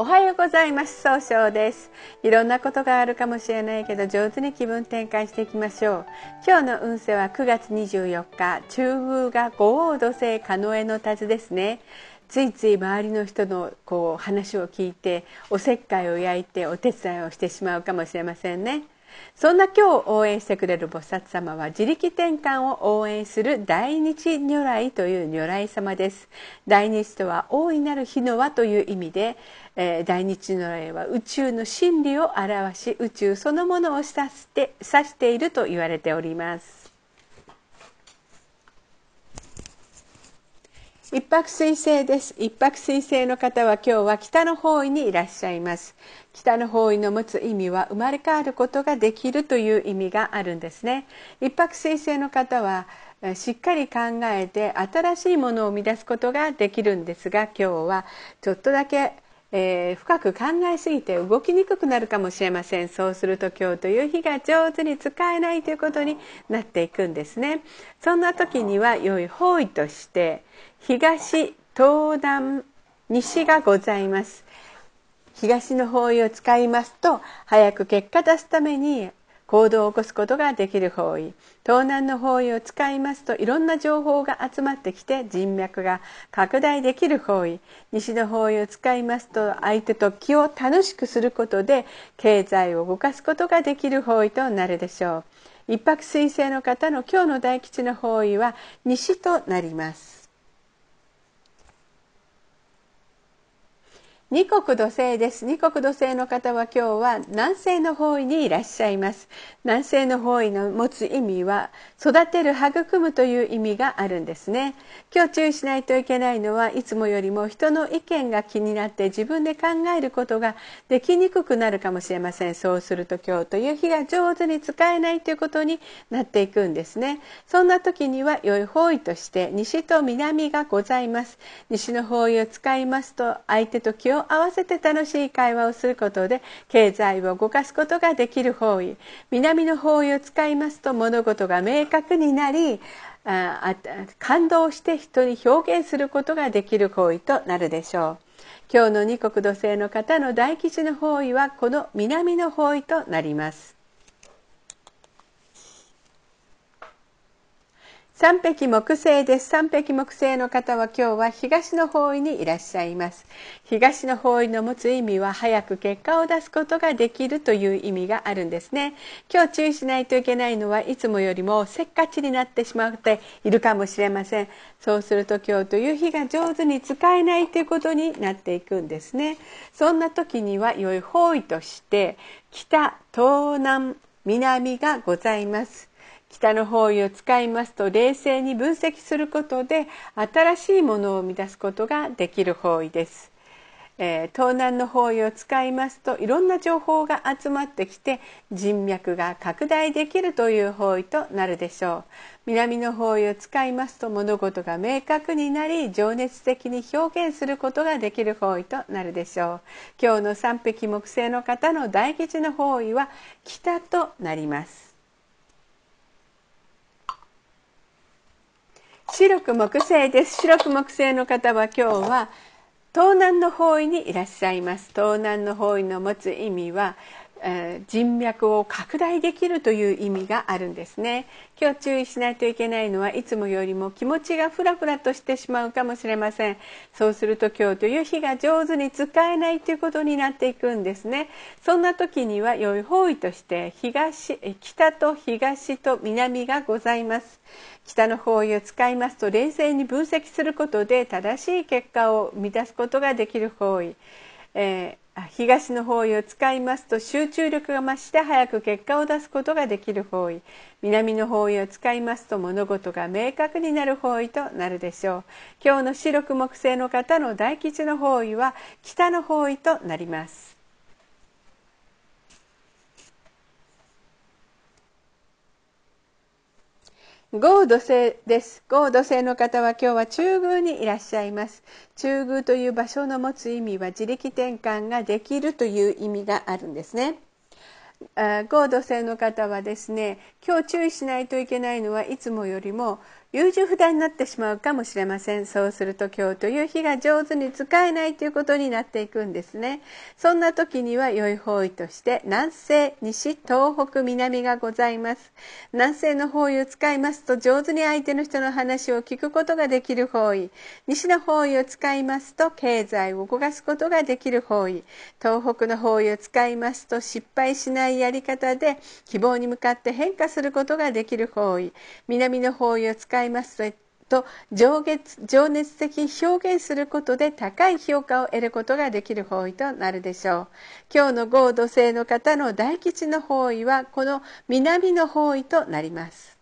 おはようございます。総称です。いろんなことがあるかもしれないけど上手に気分転換していきましょう。今日の運勢は9月24日中宮が五王土星カノエのタズですね。ついつい周りの人のこう話を聞いておせっかいを焼いてお手伝いをしてしまうかもしれませんね。そんな今日応援してくれる菩薩様は自力転換を応援する大日如来という如来様です。大日とは大いなる日の輪という意味で、えー、大日如来は宇宙の真理を表し宇宙そのものを指して指していると言われております。一泊水星です。一泊水星の方は今日は北の方位にいらっしゃいます。北の方位の持つ意味は生まれ変わることができるという意味があるんですね。一泊水星の方はしっかり考えて新しいものを生み出すことができるんですが今日はちょっとだけえー、深く考えすぎて動きにくくなるかもしれません。そうすると今日という日が上手に使えないということになっていくんですね。そんな時には良い方位として東東南西がございます。東の方位を使いますと早く結果出すために行動を起こすことができる方位。東南の方位を使いますといろんな情報が集まってきて人脈が拡大できる方位。西の方位を使いますと相手と気を楽しくすることで経済を動かすことができる方位となるでしょう。一泊水星の方の今日の大吉の方位は西となります。二国土星です。二国土星の方は今日は南西の方位にいらっしゃいます。南西の方位の持つ意味は育てる育むという意味があるんですね。今日注意しないといけないのはいつもよりも人の意見が気になって自分で考えることができにくくなるかもしれません。そうすると今日という日が上手に使えないということになっていくんですね。そんな時には良い方位として西と南がございます。西の方位を使いますと相手と気をを合わせて楽しい会話をすることで経済を動かすことができる方位。南の方位を使いますと物事が明確になりあ感動して人に表現することができる方位となるでしょう。今日の二国土星の方の大吉の方位はこの南の方位となります。三匹木星です。三匹木星の方は今日は東の方位にいらっしゃいます。東の方位の持つ意味は早く結果を出すことができるという意味があるんですね。今日注意しないといけないのはいつもよりもせっかちになってしまっているかもしれません。そうすると今日という日が上手に使えないということになっていくんですね。そんな時には良い方位として北、東南、南がございます。北の方位を使いますと冷静に分析することで新しいものを生み出すことができる方位です。えー、東南の方位を使いますといろんな情報が集まってきて人脈が拡大できるという方位となるでしょう。南の方位を使いますと物事が明確になり情熱的に表現することができる方位となるでしょう。今日の三匹木星の方の大吉の方位は北となります。白く木星です。白く木星の方は今日は東南の方位にいらっしゃいます。東南の方位の持つ意味は人脈を拡大できるという意味があるんですね。今日注意しないといけないのはいつもよりも気持ちがフラフラとしてしまうかもしれません。そうすると今日という日が上手に使えないということになっていくんですね。そんな時には良い方位として東北と東と南がございます。北の方位を使いますと冷静に分析することで正しい結果を生み出すことができる方位、えー東の方位を使いますと集中力が増して早く結果を出すことができる方位。南の方位を使いますと物事が明確になる方位となるでしょう。今日の白く木星の方の大吉の方位は北の方位となります。豪土星です。豪土星の方は今日は中宮にいらっしゃいます。中宮という場所の持つ意味は自力転換ができるという意味があるんですね。豪土星の方はですね今日注意しないといけないのはいつもよりも優柔不断になってしまうかもしれません。そうすると今日という日が上手に使えないということになっていくんですね。そんな時には良い方位として南西西東北南がございます。南西の方位を使いますと上手に相手の人の話を聞くことができる方位。西の方位を使いますと経済を動かすことができる方位。東北の方位を使いますと失敗しないやり方で希望に向かって変化することができる方位。南の方位を使います。と情熱情熱的に表現することで高い評価を得ることができる方位となるでしょう。今日の合土星の方の大吉の方位はこの南の方位となります。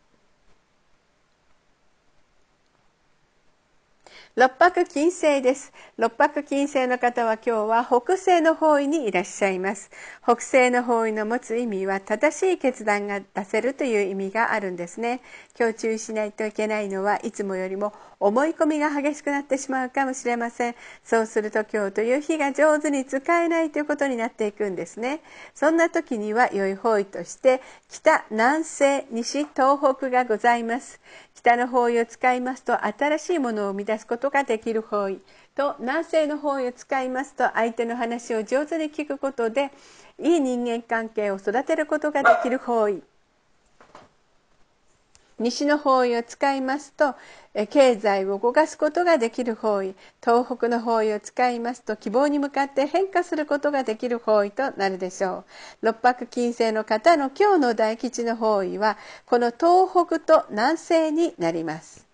六白金星です。六白金星の方は今日は北西の方位にいらっしゃいます。北西の方位の持つ意味は正しい決断が出せるという意味があるんですね。今日注意しないといけないのはいつもよりも思い込みが激しくなってしまうかもしれません。そうすると今日という日が上手に使えないということになっていくんですね。そんな時には良い方位として北、南西、西、東北がございます。北の方位を使いますと新しいものを生み出すことができる方位と南西の方位を使いますと相手の話を上手に聞くことでいい人間関係を育てることができる方位。西の方位を使いますと経済を動かすことができる方位東北の方位を使いますと希望に向かって変化することができる方位となるでしょう。六白金星の方の今日の大吉の方位はこの東北と南西になります。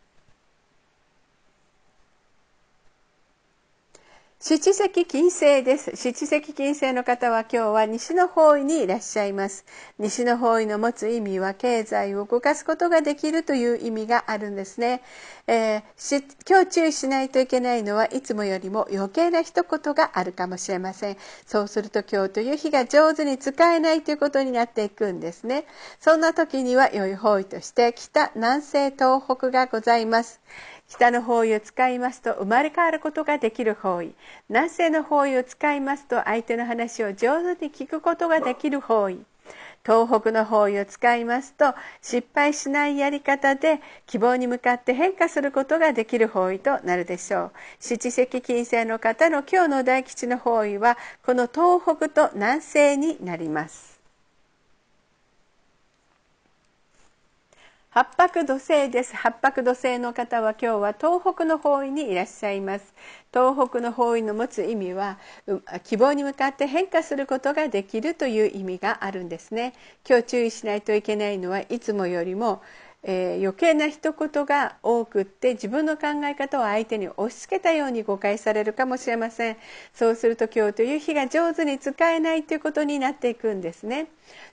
七石金星です。七石金星の方は今日は西の方位にいらっしゃいます。西の方位の持つ意味は経済を動かすことができるという意味があるんですね。えー、今日注意しないといけないのはいつもよりも余計な一言があるかもしれません。そうすると今日という日が上手に使えないということになっていくんですね。そんな時には良い方位として北、南西、東北がございます。北の方位を使いますと生まれ変わることができる方位。南西の方位を使いますと相手の話を上手に聞くことができる方位。東北の方位を使いますと失敗しないやり方で希望に向かって変化することができる方位となるでしょう。七石金星の方の今日の大吉の方位はこの東北と南西になります八白土星です。八白土星の方は今日は東北の方位にいらっしゃいます。東北の方位の持つ意味は希望に向かって変化することができるという意味があるんですね。今日注意しないといけないのはいつもよりもえー、余計な一言が多くって自分の考え方を相手に押し付けたように誤解されるかもしれません。そうすると今日という日が上手に使えないということになっていくんですね。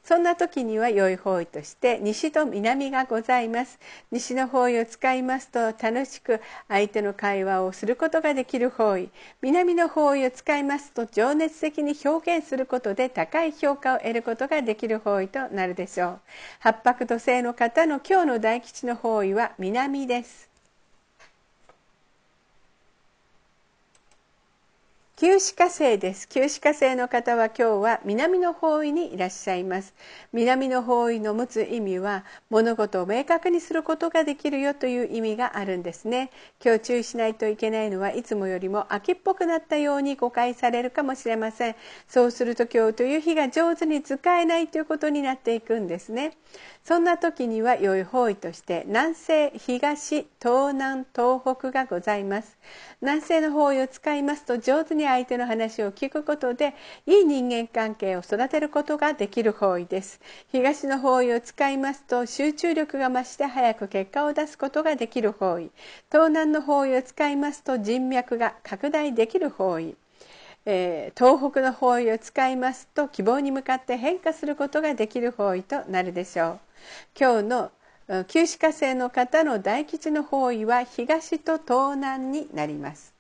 そんな時には良い方位として西と南がございます。西の方位を使いますと楽しく相手の会話をすることができる方位。南の方位を使いますと情熱的に表現することで高い評価を得ることができる方位となるでしょう。八白土星の方の今日の大吉の方位は南です旧歯科生です。旧歯科生の方は今日は南の方位にいらっしゃいます。南の方位の持つ意味は物事を明確にすることができるよという意味があるんですね。今日注意しないといけないのはいつもよりも秋っぽくなったように誤解されるかもしれません。そうすると今日という日が上手に使えないということになっていくんですね。そんな時には良い方位として南西、東、東南、東北がございます。南西の方位を使いますと上手に相手の話を聞くことでいい人間関係を育てることができる方位です。東の方位を使いますと集中力が増して早く結果を出すことができる方位。東南の方位を使いますと人脈が拡大できる方位。えー、東北の方位を使いますと希望に向かって変化することができる方位となるでしょう。今日の旧歯科生の方の大吉の方位は東と東南になります。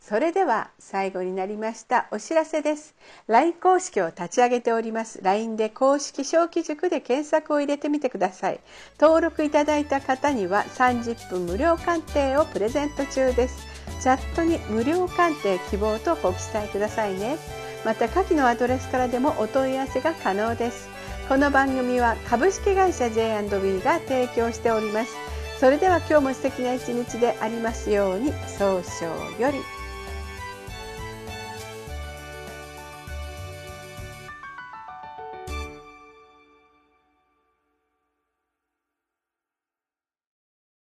それでは最後になりましたお知らせです。LINE 公式を立ち上げております。LINE で公式小規塾で検索を入れてみてください。登録いただいた方には30分無料鑑定をプレゼント中です。チャットに無料鑑定希望とご記載くださいね。また下記のアドレスからでもお問い合わせが可能です。この番組は株式会社 J&B が提供しておりますそれでは今日も素敵な一日でありますように早々より。